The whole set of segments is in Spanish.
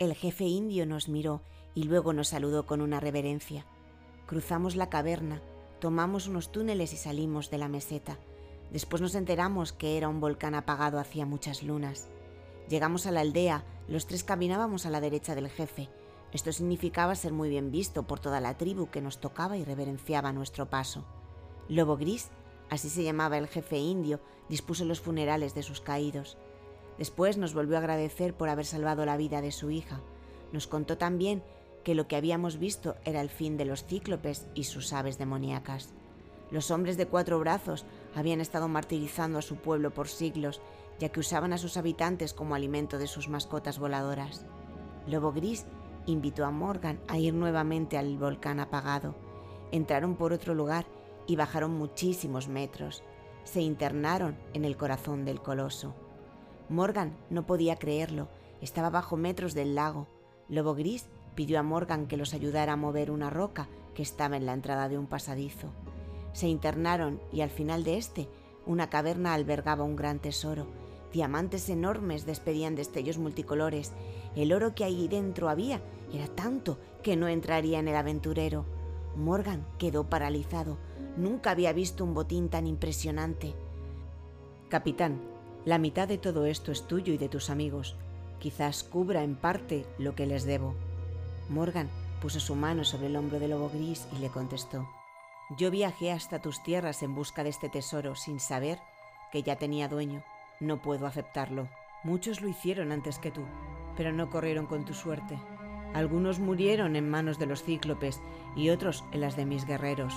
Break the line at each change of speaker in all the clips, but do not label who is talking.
El jefe indio nos miró y luego nos saludó con una reverencia. Cruzamos la caverna, tomamos unos túneles y salimos de la meseta. Después nos enteramos que era un volcán apagado hacía muchas lunas. Llegamos a la aldea, los tres caminábamos a la derecha del jefe. Esto significaba ser muy bien visto por toda la tribu que nos tocaba y reverenciaba nuestro paso. Lobo Gris, así se llamaba el jefe indio, dispuso los funerales de sus caídos. Después nos volvió a agradecer por haber salvado la vida de su hija. Nos contó también que lo que habíamos visto era el fin de los cíclopes y sus aves demoníacas. Los hombres de cuatro brazos habían estado martirizando a su pueblo por siglos, ya que usaban a sus habitantes como alimento de sus mascotas voladoras. Lobo Gris invitó a Morgan a ir nuevamente al volcán apagado. Entraron por otro lugar y bajaron muchísimos metros. Se internaron en el corazón del coloso. Morgan no podía creerlo, estaba bajo metros del lago. Lobo Gris pidió a Morgan que los ayudara a mover una roca que estaba en la entrada de un pasadizo. Se internaron y al final de este, una caverna albergaba un gran tesoro. Diamantes enormes despedían destellos multicolores. El oro que ahí dentro había era tanto que no entraría en el aventurero. Morgan quedó paralizado. Nunca había visto un botín tan impresionante.
Capitán, la mitad de todo esto es tuyo y de tus amigos. Quizás cubra en parte lo que les debo.
Morgan puso su mano sobre el hombro del lobo gris y le contestó.
Yo viajé hasta tus tierras en busca de este tesoro sin saber que ya tenía dueño. No puedo aceptarlo. Muchos lo hicieron antes que tú, pero no corrieron con tu suerte. Algunos murieron en manos de los cíclopes y otros en las de mis guerreros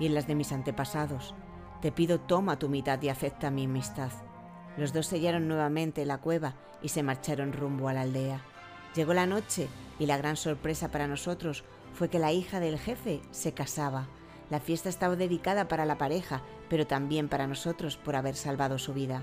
y en las de mis antepasados. Te pido toma tu mitad y acepta mi amistad. Los dos sellaron nuevamente la cueva y se marcharon rumbo a la aldea. Llegó la noche y la gran sorpresa para nosotros fue que la hija del jefe se casaba. La fiesta estaba dedicada para la pareja, pero también para nosotros por haber salvado su vida.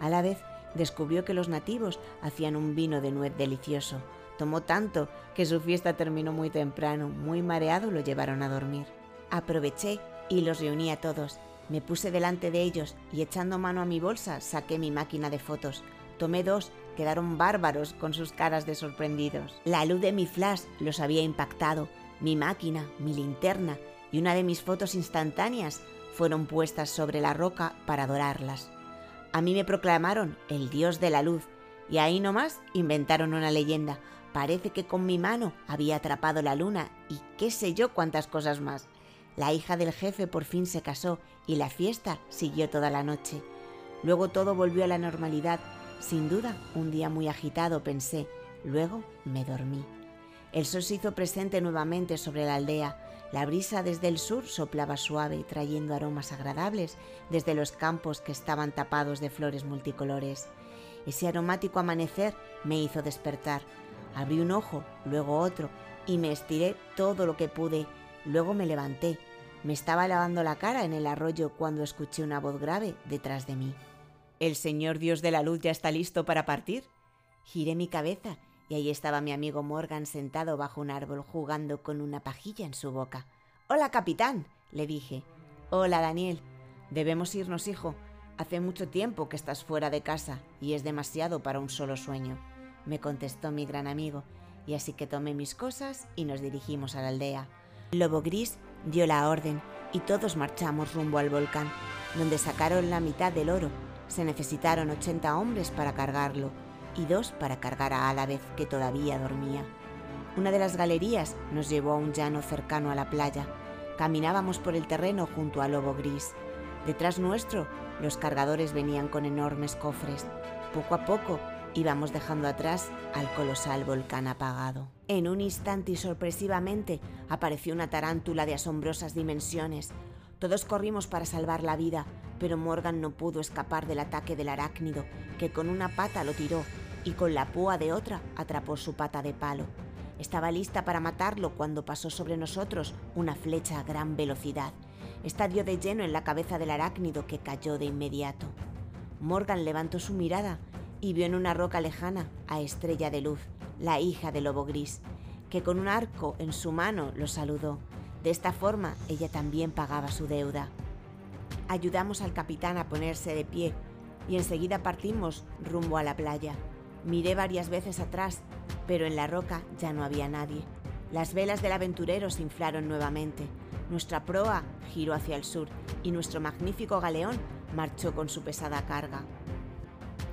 A la vez, descubrió que los nativos hacían un vino de nuez delicioso. Tomó tanto que su fiesta terminó muy temprano. Muy mareado lo llevaron a dormir. Aproveché y los reuní a todos. Me puse delante de ellos y echando mano a mi bolsa saqué mi máquina de fotos. Tomé dos, quedaron bárbaros con sus caras de sorprendidos. La luz de mi flash los había impactado. Mi máquina, mi linterna y una de mis fotos instantáneas fueron puestas sobre la roca para adorarlas. A mí me proclamaron el dios de la luz y ahí nomás inventaron una leyenda. Parece que con mi mano había atrapado la luna y qué sé yo cuántas cosas más. La hija del jefe por fin se casó y la fiesta siguió toda la noche. Luego todo volvió a la normalidad. Sin duda, un día muy agitado, pensé. Luego me dormí. El sol se hizo presente nuevamente sobre la aldea. La brisa desde el sur soplaba suave, trayendo aromas agradables desde los campos que estaban tapados de flores multicolores. Ese aromático amanecer me hizo despertar. Abrí un ojo, luego otro, y me estiré todo lo que pude Luego me levanté. Me estaba lavando la cara en el arroyo cuando escuché una voz grave detrás de mí. ¿El Señor Dios de la Luz ya está listo para partir?
Giré mi cabeza y ahí estaba mi amigo Morgan sentado bajo un árbol jugando con una pajilla en su boca. Hola, capitán, le dije.
Hola, Daniel. Debemos irnos, hijo. Hace mucho tiempo que estás fuera de casa y es demasiado para un solo sueño, me contestó mi gran amigo, y así que tomé mis cosas y nos dirigimos a la aldea.
Lobo Gris dio la orden y todos marchamos rumbo al volcán, donde sacaron la mitad del oro. Se necesitaron 80 hombres para cargarlo y dos para cargar a Alavez, que todavía dormía. Una de las galerías nos llevó a un llano cercano a la playa. Caminábamos por el terreno junto al lobo gris. Detrás nuestro, los cargadores venían con enormes cofres. Poco a poco íbamos dejando atrás al colosal volcán apagado. En un instante y sorpresivamente apareció una tarántula de asombrosas dimensiones. Todos corrimos para salvar la vida, pero Morgan no pudo escapar del ataque del arácnido, que con una pata lo tiró y con la púa de otra atrapó su pata de palo. Estaba lista para matarlo cuando pasó sobre nosotros una flecha a gran velocidad. Estadio de lleno en la cabeza del arácnido que cayó de inmediato. Morgan levantó su mirada y vio en una roca lejana a Estrella de Luz, la hija del lobo gris, que con un arco en su mano lo saludó. De esta forma ella también pagaba su deuda. Ayudamos al capitán a ponerse de pie y enseguida partimos rumbo a la playa. Miré varias veces atrás, pero en la roca ya no había nadie. Las velas del aventurero se inflaron nuevamente. Nuestra proa giró hacia el sur y nuestro magnífico galeón marchó con su pesada carga.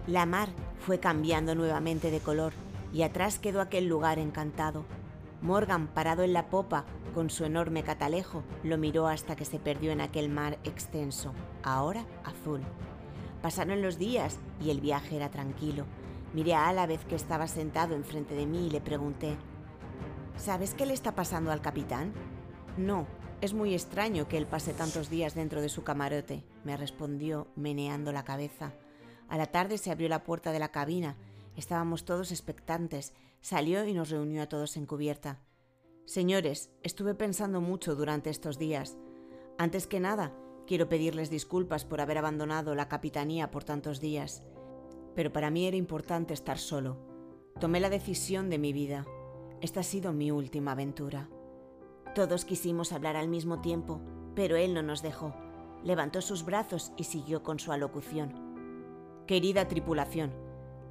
La mar fue cambiando nuevamente de color y atrás quedó aquel lugar encantado. Morgan, parado en la popa, con su enorme catalejo, lo miró hasta que se perdió en aquel mar extenso, ahora azul. Pasaron los días y el viaje era tranquilo. Miré a Alavez que estaba sentado enfrente de mí y le pregunté, ¿Sabes qué le está pasando al capitán? No, es muy extraño que él pase tantos días dentro de su camarote, me respondió, meneando la cabeza. A la tarde se abrió la puerta de la cabina. Estábamos todos expectantes. Salió y nos reunió a todos en cubierta. Señores, estuve pensando mucho durante estos días. Antes que nada, quiero pedirles disculpas por haber abandonado la capitanía por tantos días pero para mí era importante estar solo. Tomé la decisión de mi vida. Esta ha sido mi última aventura. Todos quisimos hablar al mismo tiempo, pero él no nos dejó. Levantó sus brazos y siguió con su alocución. Querida tripulación,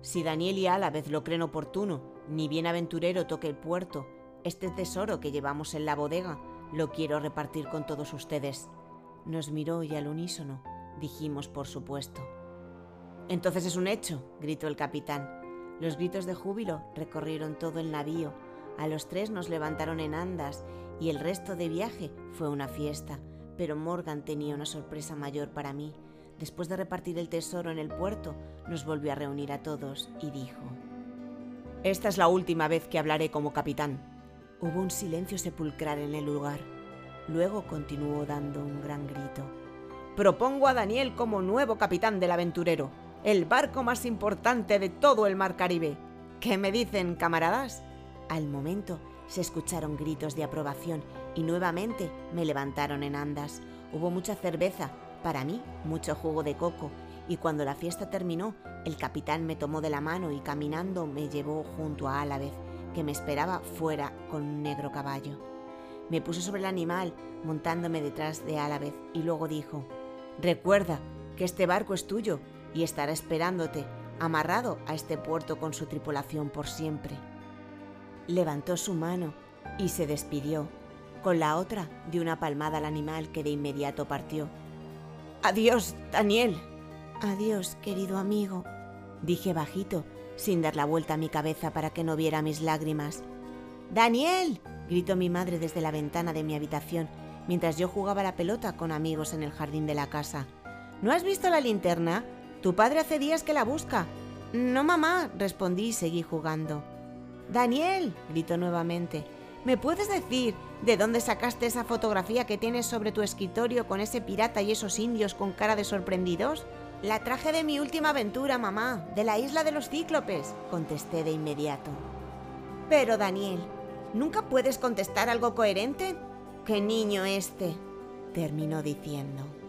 si Daniel y vez lo creen oportuno, ni bien aventurero toque el puerto, este tesoro que llevamos en la bodega lo quiero repartir con todos ustedes. Nos miró y al unísono dijimos por supuesto. Entonces es un hecho, gritó el capitán. Los gritos de júbilo recorrieron todo el navío. A los tres nos levantaron en andas y el resto de viaje fue una fiesta. Pero Morgan tenía una sorpresa mayor para mí. Después de repartir el tesoro en el puerto, nos volvió a reunir a todos y dijo, Esta es la última vez que hablaré como capitán. Hubo un silencio sepulcral en el lugar. Luego continuó dando un gran grito. Propongo a Daniel como nuevo capitán del aventurero el barco más importante de todo el mar Caribe. ¿Qué me dicen, camaradas? Al momento se escucharon gritos de aprobación y nuevamente me levantaron en andas. Hubo mucha cerveza, para mí mucho jugo de coco, y cuando la fiesta terminó, el capitán me tomó de la mano y caminando me llevó junto a Álavez, que me esperaba fuera con un negro caballo. Me puso sobre el animal, montándome detrás de Álavez, y luego dijo, Recuerda que este barco es tuyo y estará esperándote, amarrado a este puerto con su tripulación por siempre. Levantó su mano y se despidió. Con la otra dio una palmada al animal que de inmediato partió. Adiós, Daniel. Adiós, querido amigo, dije bajito, sin dar la vuelta a mi cabeza para que no viera mis lágrimas. Daniel, gritó mi madre desde la ventana de mi habitación, mientras yo jugaba la pelota con amigos en el jardín de la casa. ¿No has visto la linterna? Tu padre hace días que la busca. No, mamá, respondí y seguí jugando. Daniel, gritó nuevamente, ¿me puedes decir de dónde sacaste esa fotografía que tienes sobre tu escritorio con ese pirata y esos indios con cara de sorprendidos? La traje de mi última aventura, mamá, de la isla de los cíclopes, contesté de inmediato. Pero, Daniel, ¿nunca puedes contestar algo coherente? ¡Qué niño este! terminó diciendo.